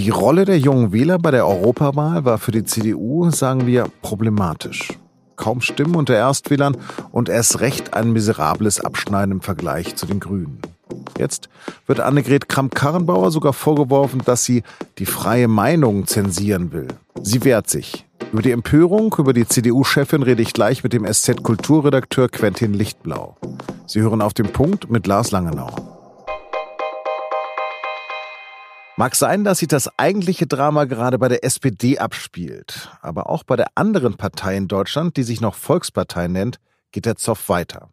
Die Rolle der jungen Wähler bei der Europawahl war für die CDU, sagen wir, problematisch. Kaum Stimmen unter Erstwählern und erst recht ein miserables Abschneiden im Vergleich zu den Grünen. Jetzt wird Annegret Kramp-Karrenbauer sogar vorgeworfen, dass sie die freie Meinung zensieren will. Sie wehrt sich. Über die Empörung über die CDU-Chefin rede ich gleich mit dem SZ-Kulturredakteur Quentin Lichtblau. Sie hören auf den Punkt mit Lars Langenau. Mag sein, dass sich das eigentliche Drama gerade bei der SPD abspielt. Aber auch bei der anderen Partei in Deutschland, die sich noch Volkspartei nennt, geht der Zoff weiter.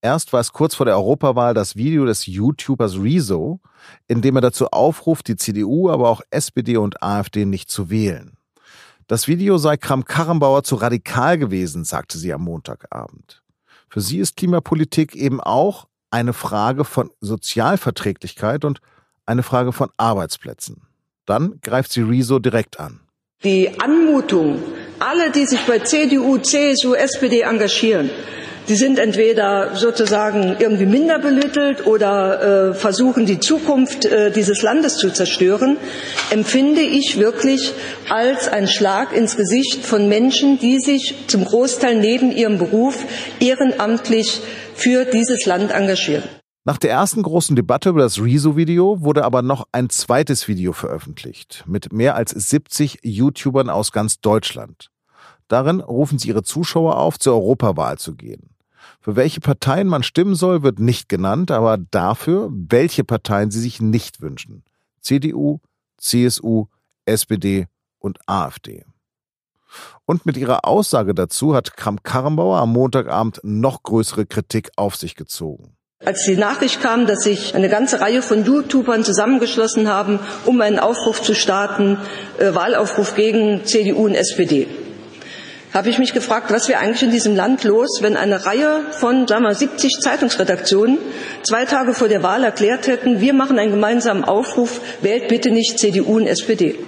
Erst war es kurz vor der Europawahl das Video des YouTubers Rezo, in dem er dazu aufruft, die CDU, aber auch SPD und AfD nicht zu wählen. Das Video sei Kram-Karrenbauer zu radikal gewesen, sagte sie am Montagabend. Für sie ist Klimapolitik eben auch eine Frage von Sozialverträglichkeit und eine Frage von Arbeitsplätzen. Dann greift sie Rezo direkt an. Die Anmutung, alle, die sich bei CDU, CSU, SPD engagieren, die sind entweder sozusagen irgendwie minder belüttelt oder äh, versuchen, die Zukunft äh, dieses Landes zu zerstören, empfinde ich wirklich als ein Schlag ins Gesicht von Menschen, die sich zum Großteil neben ihrem Beruf ehrenamtlich für dieses Land engagieren. Nach der ersten großen Debatte über das Rezo-Video wurde aber noch ein zweites Video veröffentlicht mit mehr als 70 YouTubern aus ganz Deutschland. Darin rufen sie ihre Zuschauer auf, zur Europawahl zu gehen. Für welche Parteien man stimmen soll, wird nicht genannt, aber dafür, welche Parteien sie sich nicht wünschen. CDU, CSU, SPD und AfD. Und mit ihrer Aussage dazu hat Kramp-Karrenbauer am Montagabend noch größere Kritik auf sich gezogen. Als die Nachricht kam, dass sich eine ganze Reihe von YouTubern zusammengeschlossen haben, um einen Aufruf zu starten, äh, Wahlaufruf gegen CDU und SPD, habe ich mich gefragt, was wäre eigentlich in diesem Land los, wenn eine Reihe von, sagen wir, 70 Zeitungsredaktionen zwei Tage vor der Wahl erklärt hätten, wir machen einen gemeinsamen Aufruf, wählt bitte nicht CDU und SPD.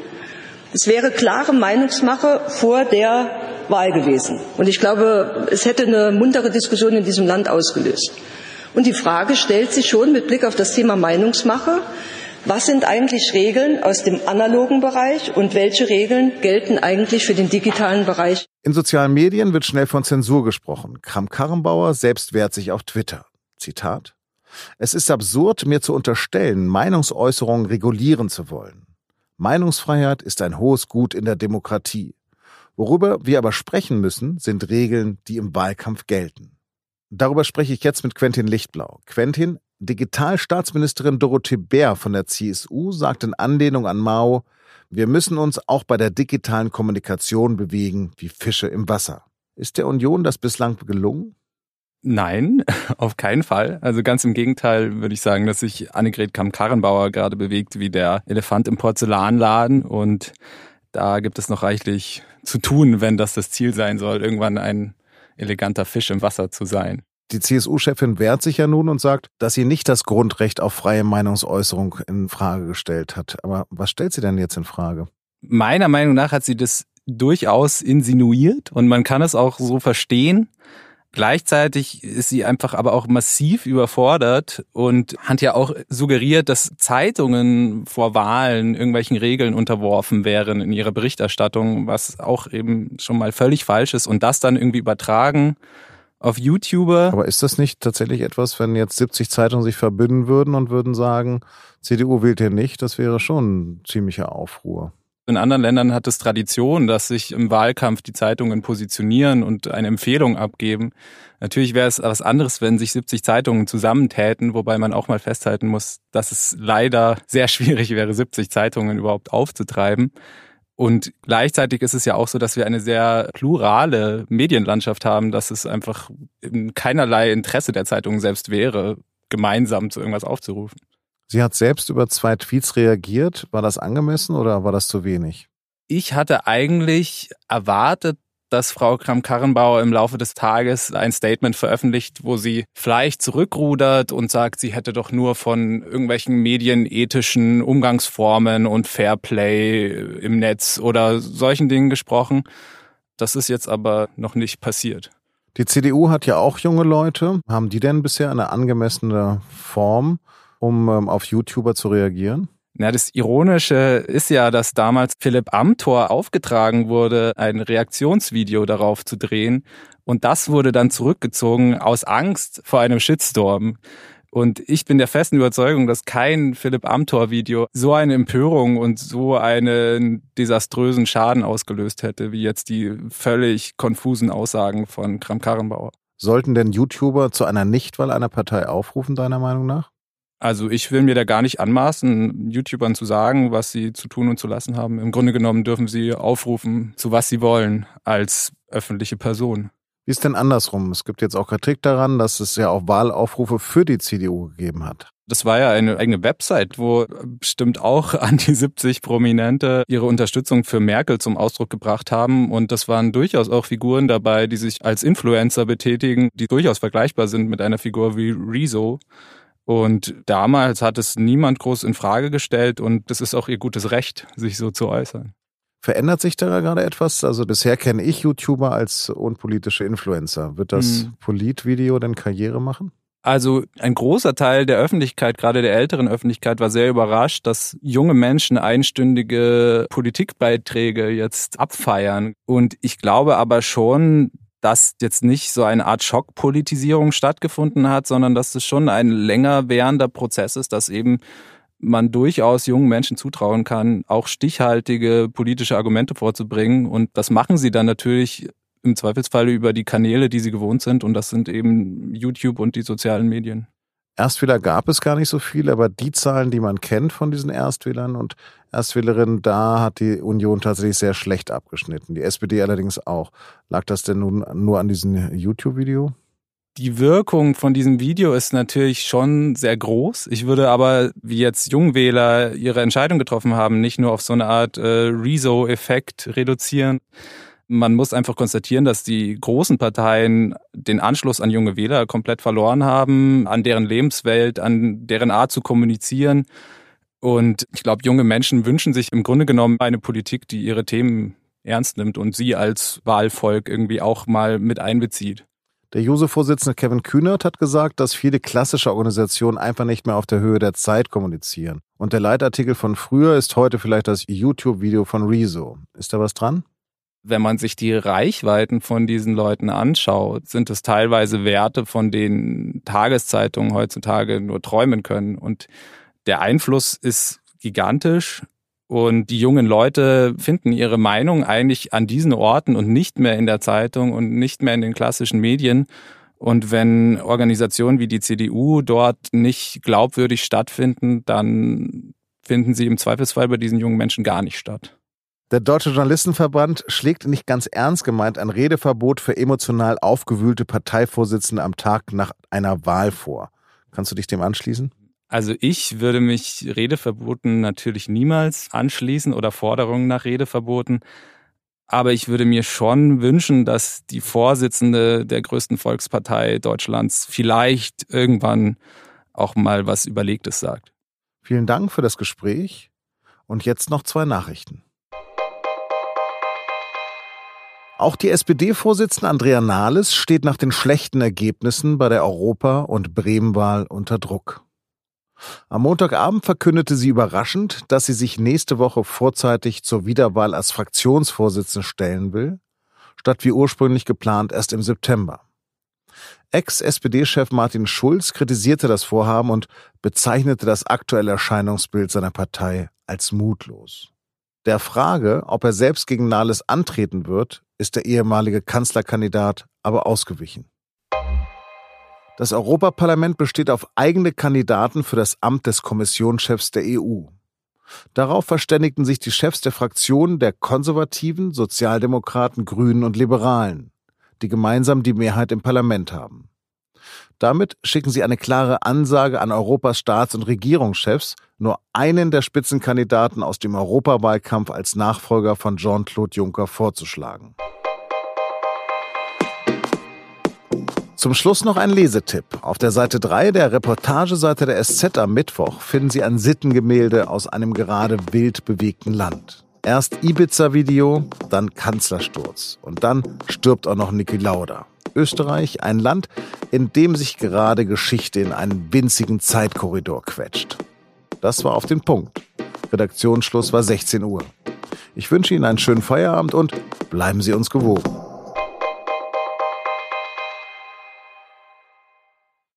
Es wäre klare Meinungsmache vor der Wahl gewesen. Und ich glaube, es hätte eine muntere Diskussion in diesem Land ausgelöst. Und die Frage stellt sich schon mit Blick auf das Thema Meinungsmache, was sind eigentlich Regeln aus dem analogen Bereich und welche Regeln gelten eigentlich für den digitalen Bereich? In sozialen Medien wird schnell von Zensur gesprochen. Kram-Karrenbauer selbst wehrt sich auf Twitter. Zitat. Es ist absurd, mir zu unterstellen, Meinungsäußerungen regulieren zu wollen. Meinungsfreiheit ist ein hohes Gut in der Demokratie. Worüber wir aber sprechen müssen, sind Regeln, die im Wahlkampf gelten. Darüber spreche ich jetzt mit Quentin Lichtblau. Quentin, Digitalstaatsministerin Dorothee Bär von der CSU sagt in Anlehnung an Mao, wir müssen uns auch bei der digitalen Kommunikation bewegen wie Fische im Wasser. Ist der Union das bislang gelungen? Nein, auf keinen Fall. Also ganz im Gegenteil würde ich sagen, dass sich Annegret Kamm-Karrenbauer gerade bewegt wie der Elefant im Porzellanladen und da gibt es noch reichlich zu tun, wenn das das Ziel sein soll, irgendwann ein eleganter Fisch im Wasser zu sein. Die CSU-Chefin wehrt sich ja nun und sagt, dass sie nicht das Grundrecht auf freie Meinungsäußerung in Frage gestellt hat. Aber was stellt sie denn jetzt in Frage? Meiner Meinung nach hat sie das durchaus insinuiert und man kann es auch so verstehen. Gleichzeitig ist sie einfach aber auch massiv überfordert und hat ja auch suggeriert, dass Zeitungen vor Wahlen irgendwelchen Regeln unterworfen wären in ihrer Berichterstattung, was auch eben schon mal völlig falsch ist und das dann irgendwie übertragen auf YouTuber. Aber ist das nicht tatsächlich etwas, wenn jetzt 70 Zeitungen sich verbünden würden und würden sagen, CDU wählt ihr nicht, das wäre schon ein ziemlicher Aufruhr. In anderen Ländern hat es Tradition, dass sich im Wahlkampf die Zeitungen positionieren und eine Empfehlung abgeben. Natürlich wäre es was anderes, wenn sich 70 Zeitungen zusammentäten, wobei man auch mal festhalten muss, dass es leider sehr schwierig wäre, 70 Zeitungen überhaupt aufzutreiben. Und gleichzeitig ist es ja auch so, dass wir eine sehr plurale Medienlandschaft haben, dass es einfach in keinerlei Interesse der Zeitungen selbst wäre, gemeinsam zu irgendwas aufzurufen. Sie hat selbst über zwei Tweets reagiert. War das angemessen oder war das zu wenig? Ich hatte eigentlich erwartet, dass Frau Kramp-Karrenbauer im Laufe des Tages ein Statement veröffentlicht, wo sie vielleicht zurückrudert und sagt, sie hätte doch nur von irgendwelchen medienethischen Umgangsformen und Fairplay im Netz oder solchen Dingen gesprochen. Das ist jetzt aber noch nicht passiert. Die CDU hat ja auch junge Leute. Haben die denn bisher eine angemessene Form? Um ähm, auf YouTuber zu reagieren? Na, das Ironische ist ja, dass damals Philipp Amthor aufgetragen wurde, ein Reaktionsvideo darauf zu drehen. Und das wurde dann zurückgezogen aus Angst vor einem Shitstorm. Und ich bin der festen Überzeugung, dass kein Philipp Amthor-Video so eine Empörung und so einen desaströsen Schaden ausgelöst hätte, wie jetzt die völlig konfusen Aussagen von Kram-Karrenbauer. Sollten denn YouTuber zu einer Nichtwahl einer Partei aufrufen, deiner Meinung nach? Also ich will mir da gar nicht anmaßen, YouTubern zu sagen, was sie zu tun und zu lassen haben. Im Grunde genommen dürfen sie aufrufen, zu was sie wollen, als öffentliche Person. Wie ist denn andersrum? Es gibt jetzt auch Kritik daran, dass es ja auch Wahlaufrufe für die CDU gegeben hat. Das war ja eine eigene Website, wo bestimmt auch an die 70 Prominente ihre Unterstützung für Merkel zum Ausdruck gebracht haben. Und das waren durchaus auch Figuren dabei, die sich als Influencer betätigen, die durchaus vergleichbar sind mit einer Figur wie Rezo. Und damals hat es niemand groß in Frage gestellt und das ist auch ihr gutes Recht, sich so zu äußern. Verändert sich da gerade etwas? Also bisher kenne ich YouTuber als unpolitische Influencer. Wird das hm. Politvideo denn Karriere machen? Also ein großer Teil der Öffentlichkeit, gerade der älteren Öffentlichkeit, war sehr überrascht, dass junge Menschen einstündige Politikbeiträge jetzt abfeiern. Und ich glaube aber schon, dass jetzt nicht so eine Art Schockpolitisierung stattgefunden hat, sondern dass es schon ein länger währender Prozess ist, dass eben man durchaus jungen Menschen zutrauen kann, auch stichhaltige politische Argumente vorzubringen. Und das machen sie dann natürlich im Zweifelsfall über die Kanäle, die sie gewohnt sind. Und das sind eben YouTube und die sozialen Medien. Erstwähler gab es gar nicht so viel, aber die Zahlen, die man kennt von diesen Erstwählern und Erstwählerinnen, da hat die Union tatsächlich sehr schlecht abgeschnitten. Die SPD allerdings auch. Lag das denn nun nur an diesem YouTube-Video? Die Wirkung von diesem Video ist natürlich schon sehr groß. Ich würde aber, wie jetzt Jungwähler ihre Entscheidung getroffen haben, nicht nur auf so eine Art äh, Rezo-Effekt reduzieren, man muss einfach konstatieren, dass die großen Parteien den Anschluss an junge Wähler komplett verloren haben, an deren Lebenswelt, an deren Art zu kommunizieren. Und ich glaube, junge Menschen wünschen sich im Grunde genommen eine Politik, die ihre Themen ernst nimmt und sie als Wahlvolk irgendwie auch mal mit einbezieht. Der Jose-Vorsitzende Kevin Kühnert hat gesagt, dass viele klassische Organisationen einfach nicht mehr auf der Höhe der Zeit kommunizieren. Und der Leitartikel von früher ist heute vielleicht das YouTube-Video von Rezo. Ist da was dran? Wenn man sich die Reichweiten von diesen Leuten anschaut, sind es teilweise Werte, von denen Tageszeitungen heutzutage nur träumen können. Und der Einfluss ist gigantisch. Und die jungen Leute finden ihre Meinung eigentlich an diesen Orten und nicht mehr in der Zeitung und nicht mehr in den klassischen Medien. Und wenn Organisationen wie die CDU dort nicht glaubwürdig stattfinden, dann finden sie im Zweifelsfall bei diesen jungen Menschen gar nicht statt. Der Deutsche Journalistenverband schlägt nicht ganz ernst gemeint ein Redeverbot für emotional aufgewühlte Parteivorsitzende am Tag nach einer Wahl vor. Kannst du dich dem anschließen? Also ich würde mich Redeverboten natürlich niemals anschließen oder Forderungen nach Redeverboten. Aber ich würde mir schon wünschen, dass die Vorsitzende der größten Volkspartei Deutschlands vielleicht irgendwann auch mal was Überlegtes sagt. Vielen Dank für das Gespräch. Und jetzt noch zwei Nachrichten. Auch die SPD-Vorsitzende Andrea Nahles steht nach den schlechten Ergebnissen bei der Europa- und Bremenwahl unter Druck. Am Montagabend verkündete sie überraschend, dass sie sich nächste Woche vorzeitig zur Wiederwahl als Fraktionsvorsitzende stellen will, statt wie ursprünglich geplant erst im September. Ex-SPD-Chef Martin Schulz kritisierte das Vorhaben und bezeichnete das aktuelle Erscheinungsbild seiner Partei als mutlos. Der Frage, ob er selbst gegen Nahles antreten wird, ist der ehemalige Kanzlerkandidat aber ausgewichen. Das Europaparlament besteht auf eigene Kandidaten für das Amt des Kommissionschefs der EU. Darauf verständigten sich die Chefs der Fraktionen der Konservativen, Sozialdemokraten, Grünen und Liberalen, die gemeinsam die Mehrheit im Parlament haben. Damit schicken sie eine klare Ansage an Europas Staats- und Regierungschefs, nur einen der Spitzenkandidaten aus dem Europawahlkampf als Nachfolger von Jean-Claude Juncker vorzuschlagen. Zum Schluss noch ein Lesetipp. Auf der Seite 3 der Reportageseite der SZ am Mittwoch finden Sie ein Sittengemälde aus einem gerade wild bewegten Land. Erst Ibiza-Video, dann Kanzlersturz und dann stirbt auch noch Niki Lauda. Österreich ein Land, in dem sich gerade Geschichte in einen winzigen Zeitkorridor quetscht. Das war auf den Punkt. Redaktionsschluss war 16 Uhr. Ich wünsche Ihnen einen schönen Feierabend und bleiben Sie uns gewogen.